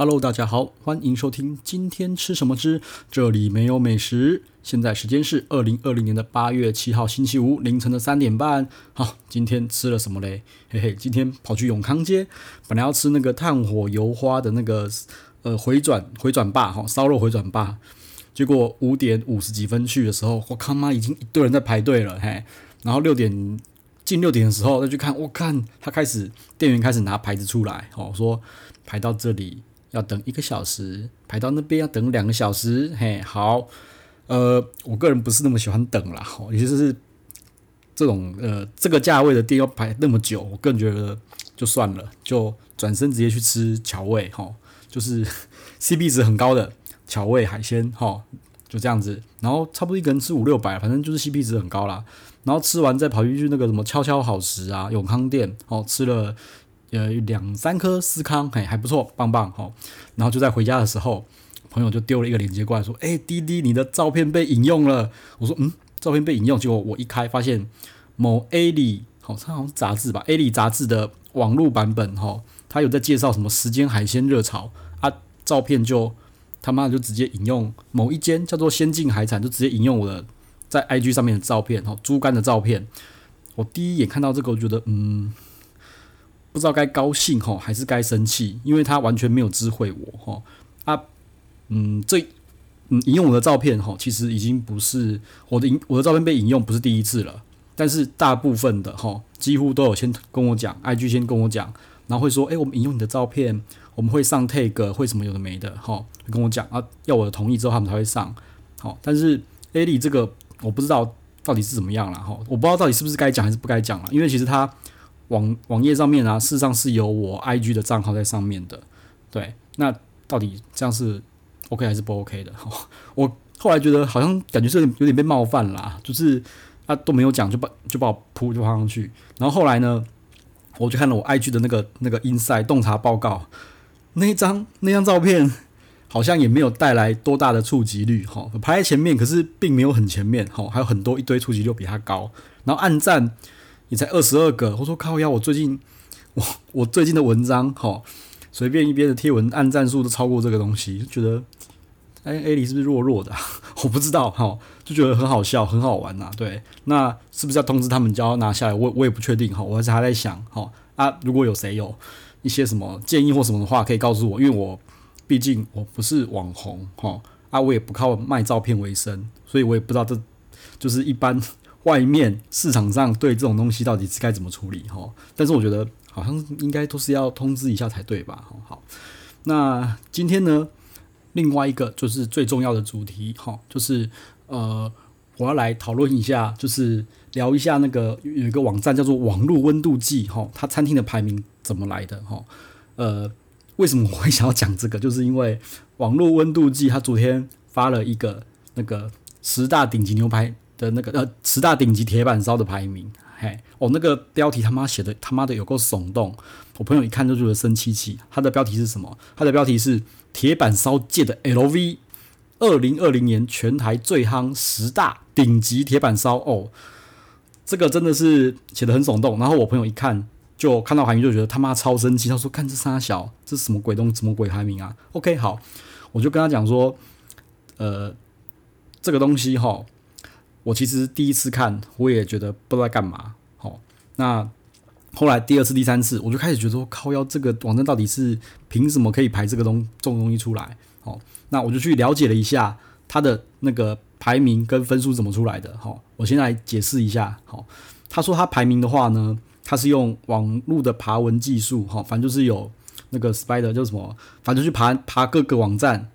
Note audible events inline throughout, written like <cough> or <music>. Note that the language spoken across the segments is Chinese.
Hello，大家好，欢迎收听今天吃什么之这里没有美食。现在时间是二零二零年的八月七号星期五凌晨的三点半。好，今天吃了什么嘞？嘿嘿，今天跑去永康街，本来要吃那个炭火油花的那个呃回转回转霸哈烧肉回转霸，结果五点五十几分去的时候，我靠妈已经一堆人在排队了嘿。然后六点近六点的时候再去看，我看他开始店员开始拿牌子出来，哦说排到这里。要等一个小时，排到那边要等两个小时，嘿，好，呃，我个人不是那么喜欢等啦，吼，也就是这种呃这个价位的店要排那么久，我个人觉得就算了，就转身直接去吃巧味，吼，就是 <laughs> CP 值很高的巧味海鲜，哈，就这样子，然后差不多一个人吃五六百，反正就是 CP 值很高啦，然后吃完再跑去去那个什么悄悄好食啊，永康店，哦，吃了。呃，两三颗司康，嘿，还不错，棒棒，好。然后就在回家的时候，朋友就丢了一个链接过来，说：“哎，滴滴，你的照片被引用了。”我说：“嗯，照片被引用。”结果我一开，发现某 A 里，好，它好像杂志吧，A 里杂志的网络版本，哈，它有在介绍什么时间海鲜热潮啊，照片就他妈就直接引用某一间叫做先进海产，就直接引用我的在 IG 上面的照片，哈，猪肝的照片。我第一眼看到这个，我觉得，嗯。不知道该高兴吼还是该生气，因为他完全没有知会我吼。啊，嗯，这嗯引用我的照片吼，其实已经不是我的引我的照片被引用不是第一次了，但是大部分的吼几乎都有先跟我讲，IG 先跟我讲，然后会说，哎，我们引用你的照片，我们会上 tag，会什么有的没的吼，跟我讲啊，要我的同意之后他们才会上，好，但是 A 里这个我不知道到底是怎么样了哈，我不知道到底是不是该讲还是不该讲了，因为其实他。网网页上面啊，事实上是有我 IG 的账号在上面的，对，那到底这样是 OK 还是不 OK 的？<laughs> 我后来觉得好像感觉是有点被冒犯啦，就是他都没有讲就把就把我扑就放上去，然后后来呢，我就看了我 IG 的那个那个 Inside 洞察报告，那一张那张照片好像也没有带来多大的触及率，哈，排在前面，可是并没有很前面，哈，还有很多一堆触及率比他高，然后暗赞。你才二十二个，我说靠呀，我最近 <laughs> 我我最近的文章，齁，随便一边的贴文按赞数都超过这个东西，就觉得，哎，A 里是不是弱弱的？<laughs> 我不知道，哈，就觉得很好笑，很好玩呐。对，那是不是要通知他们就要拿下来？我我也不确定，哈，我还是还在想，哈啊，如果有谁有一些什么建议或什么的话，可以告诉我，因为我毕竟我不是网红，哈，啊，我也不靠卖照片为生，所以我也不知道这就是一般。外面市场上对这种东西到底是该怎么处理哈？但是我觉得好像应该都是要通知一下才对吧？好，那今天呢，另外一个就是最重要的主题哈，就是呃，我要来讨论一下，就是聊一下那个有一个网站叫做网络温度计哈，它餐厅的排名怎么来的哈？呃，为什么我会想要讲这个？<laughs> 就是因为网络温度计它昨天发了一个那个十大顶级牛排。的那个呃十大顶级铁板烧的排名，嘿，哦，那个标题他妈写的他妈的有够耸动，我朋友一看就觉得生气气。他的标题是什么？他的标题是铁板烧界的 LV，二零二零年全台最夯十大顶级铁板烧哦，这个真的是写的很耸动。然后我朋友一看就看到排名就觉得他妈超生气，他说看这三小，这是什么鬼东什么鬼排名啊？OK，好，我就跟他讲说，呃，这个东西哈。我其实第一次看，我也觉得不知道干嘛。好，那后来第二次、第三次，我就开始觉得说，靠要这个网站到底是凭什么可以排这个东这种东西出来？好，那我就去了解了一下它的那个排名跟分数怎么出来的。好，我先来解释一下。好，他说他排名的话呢，他是用网络的爬文技术。哈，反正就是有那个 Spider 叫什么，反正就去爬爬各个网站，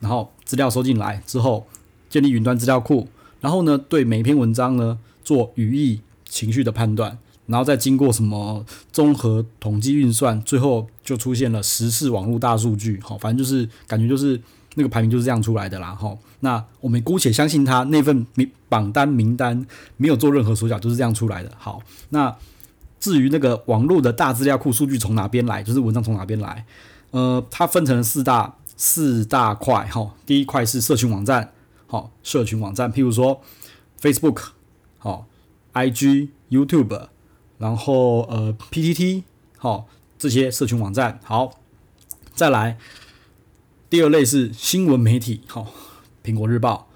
然后资料收进来之后，建立云端资料库。然后呢，对每一篇文章呢做语义、情绪的判断，然后再经过什么综合统计运算，最后就出现了时事网络大数据。好，反正就是感觉就是那个排名就是这样出来的啦。哈，那我们姑且相信他那份名榜单名单没有做任何手脚，就是这样出来的。好，那至于那个网络的大资料库数据从哪边来，就是文章从哪边来，呃，它分成了四大四大块。哈，第一块是社群网站。好，社群网站，譬如说 Facebook，好，IG、YouTube，然后呃 PTT，好，这些社群网站。好，再来第二类是新闻媒体，好，苹果日报、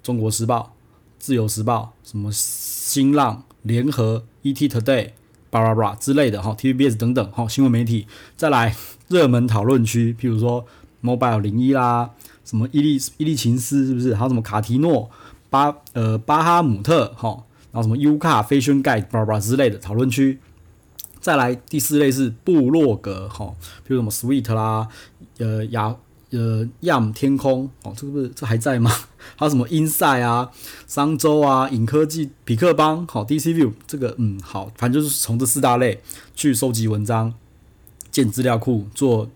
中国时报、自由时报，什么新浪、联合、ET Today、巴拉巴拉之类的，哈，TVBS 等等，哈，新闻媒体。再来热门讨论区，譬如说 Mobile 零一啦，什么伊利伊利琴斯是不是？还有什么卡提诺、巴呃巴哈姆特，哈，然后什么 U 卡、Fashion Guide、巴巴之类的讨论区。再来第四类是部落格，哈，比如什么 Sweet 啦，呃雅呃亚姆天空，哦，这个不是这还在吗？<laughs> 还有什么 Inside 啊、商周啊、影科技、痞客邦，好 DC View 这个嗯好，反正就是从这四大类去收集文章、建资料库、做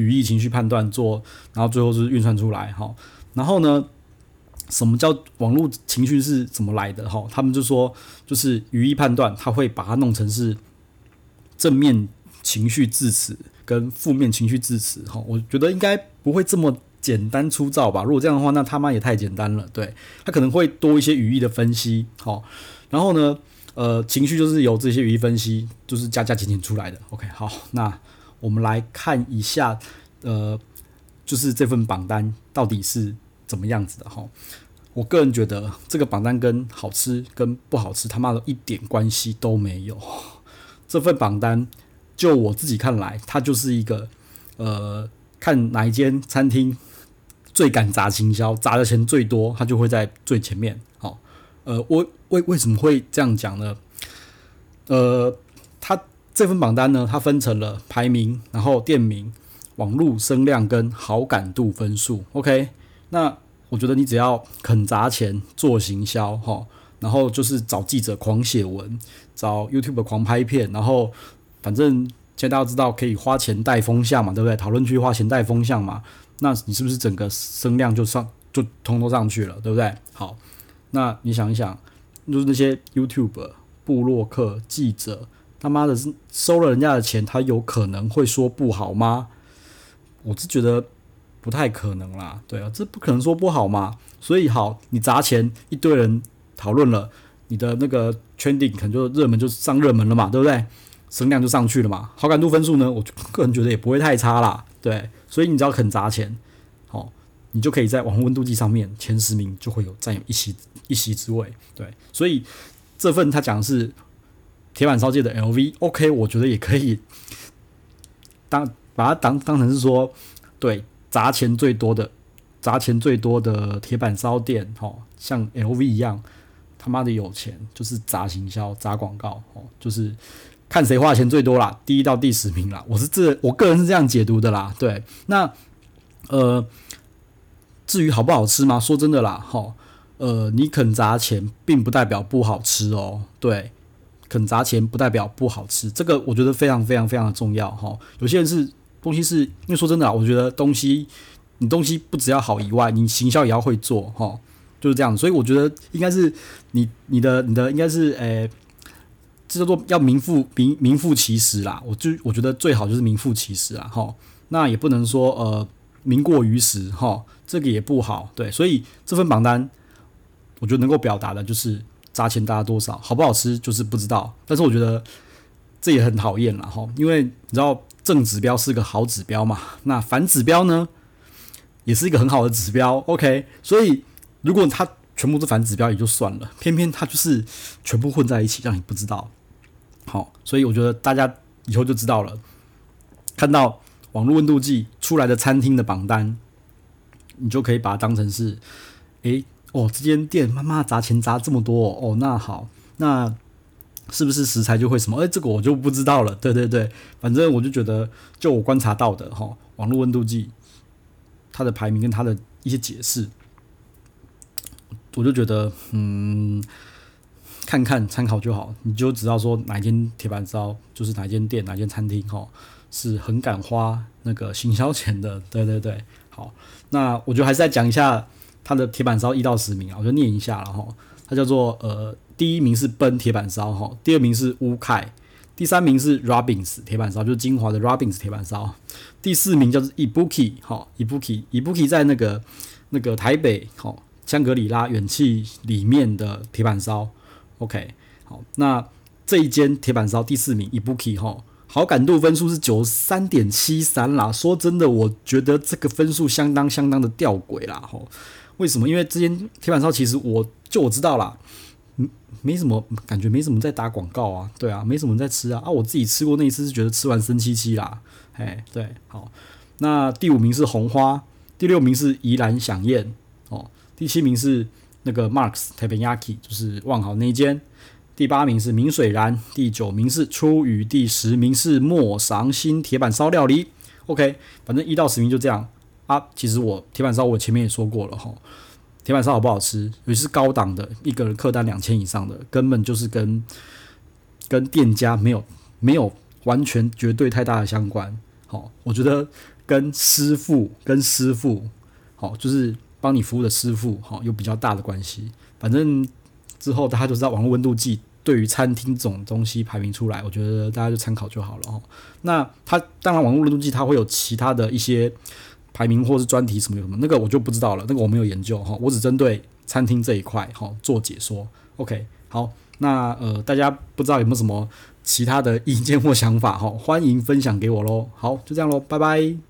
语义情绪判断、做，然后最后就是运算出来，哈。然后呢，什么叫网络情绪是怎么来的？哈，他们就说就是语义判断，他会把它弄成是。正面情绪字词跟负面情绪字词，哈，我觉得应该不会这么简单粗糙吧。如果这样的话，那他妈也太简单了。对，他可能会多一些语义的分析，好，然后呢，呃，情绪就是由这些语义分析，就是加加减减出来的。OK，好，那我们来看一下，呃，就是这份榜单到底是怎么样子的哈。我个人觉得这个榜单跟好吃跟不好吃他妈的一点关系都没有。这份榜单，就我自己看来，它就是一个，呃，看哪一间餐厅最敢砸行销，砸的钱最多，它就会在最前面。好，呃，我为为什么会这样讲呢？呃，它这份榜单呢，它分成了排名，然后店名、网络声量跟好感度分数。OK，那我觉得你只要肯砸钱做行销，哈。然后就是找记者狂写文，找 YouTube 狂拍片，然后反正现在大家知道可以花钱带风向嘛，对不对？讨论区花钱带风向嘛，那你是不是整个声量就上就通通上去了，对不对？好，那你想一想，就是那些 YouTube 部落客记者，他妈的收了人家的钱，他有可能会说不好吗？我是觉得不太可能啦，对啊，这不可能说不好嘛。所以好，你砸钱一堆人。讨论了你的那个 trending 可能就热门就上热门了嘛，对不对？声量就上去了嘛。好感度分数呢，我个人觉得也不会太差啦。对，所以你只要肯砸钱，好，你就可以在网红温度计上面前十名就会有占有一席一席之位。对，所以这份他讲的是铁板烧界的 LV，OK，我觉得也可以当把它当当成是说，对，砸钱最多的砸钱最多的铁板烧店，哈，像 LV 一样。他妈的有钱，就是砸行销、砸广告哦，就是看谁花钱最多啦，第一到第十名啦。我是这，我个人是这样解读的啦。对，那呃，至于好不好吃吗？说真的啦，哈，呃，你肯砸钱，并不代表不好吃哦。对，肯砸钱不代表不好吃，这个我觉得非常非常非常的重要哈。有些人是东西是，因为说真的啊，我觉得东西你东西不只要好以外，你行销也要会做哈。就是这样，所以我觉得应该是你你的你的应该是诶、这叫做要名副名名副其实啦。我就我觉得最好就是名副其实啦，哈。那也不能说呃名过于实哈，这个也不好。对，所以这份榜单我觉得能够表达的就是砸钱砸多少，好不好吃就是不知道。但是我觉得这也很讨厌了哈，因为你知道正指标是个好指标嘛，那反指标呢也是一个很好的指标。OK，所以。如果它全部是反指标也就算了，偏偏它就是全部混在一起，让你不知道。好，所以我觉得大家以后就知道了。看到网络温度计出来的餐厅的榜单，你就可以把它当成是，诶，哦，这间店妈妈砸钱砸这么多哦，那好，那是不是食材就会什么？诶，这个我就不知道了。对对对，反正我就觉得，就我观察到的哈，网络温度计它的排名跟它的一些解释。我就觉得，嗯，看看参考就好，你就知道说哪间铁板烧就是哪间店哪间餐厅哈，是很敢花那个行销钱的。对对对，好，那我就还是再讲一下它的铁板烧一到十名啊，我就念一下了哈。它叫做呃，第一名是奔铁板烧哈，第二名是乌凯，第三名是 Robins 铁板烧，就是金华的 Robins 铁板烧，第四名叫做 Ibuki 哈，Ibuki Ibuki 在那个那个台北哈。香格里拉远企里面的铁板烧，OK，好，那这一间铁板烧第四名，Ibuki 哈，好感度分数是九十三点七三啦。说真的，我觉得这个分数相当相当的吊诡啦。吼，为什么？因为之前铁板烧其实我就我知道啦，嗯没什么感觉，没什么在打广告啊。对啊，没什么在吃啊。啊，我自己吃过那一次是觉得吃完生气气啦。哎，对，好。那第五名是红花，第六名是宜兰饗宴哦，第七名是那个 Marks t a p e n y a k i 就是万豪那一间。第八名是明水然，第九名是出羽，第十名是莫赏心铁板烧料理。OK，反正一到十名就这样啊。其实我铁板烧我前面也说过了哈，铁板烧好不好吃，尤其是高档的，一个人客单两千以上的，根本就是跟跟店家没有没有完全绝对太大的相关。好，我觉得跟师傅跟师傅好，就是帮你服务的师傅好，有比较大的关系。反正之后大家就知道网络温度计。对于餐厅这种东西排名出来，我觉得大家就参考就好了哦。那它当然网络温度计它会有其他的一些排名或是专题什么什么，那个我就不知道了，那个我没有研究哈。我只针对餐厅这一块哈做解说。OK，好，那呃大家不知道有没有什么其他的意见或想法哈，欢迎分享给我喽。好，就这样喽，拜拜。